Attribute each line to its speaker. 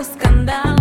Speaker 1: escándalo.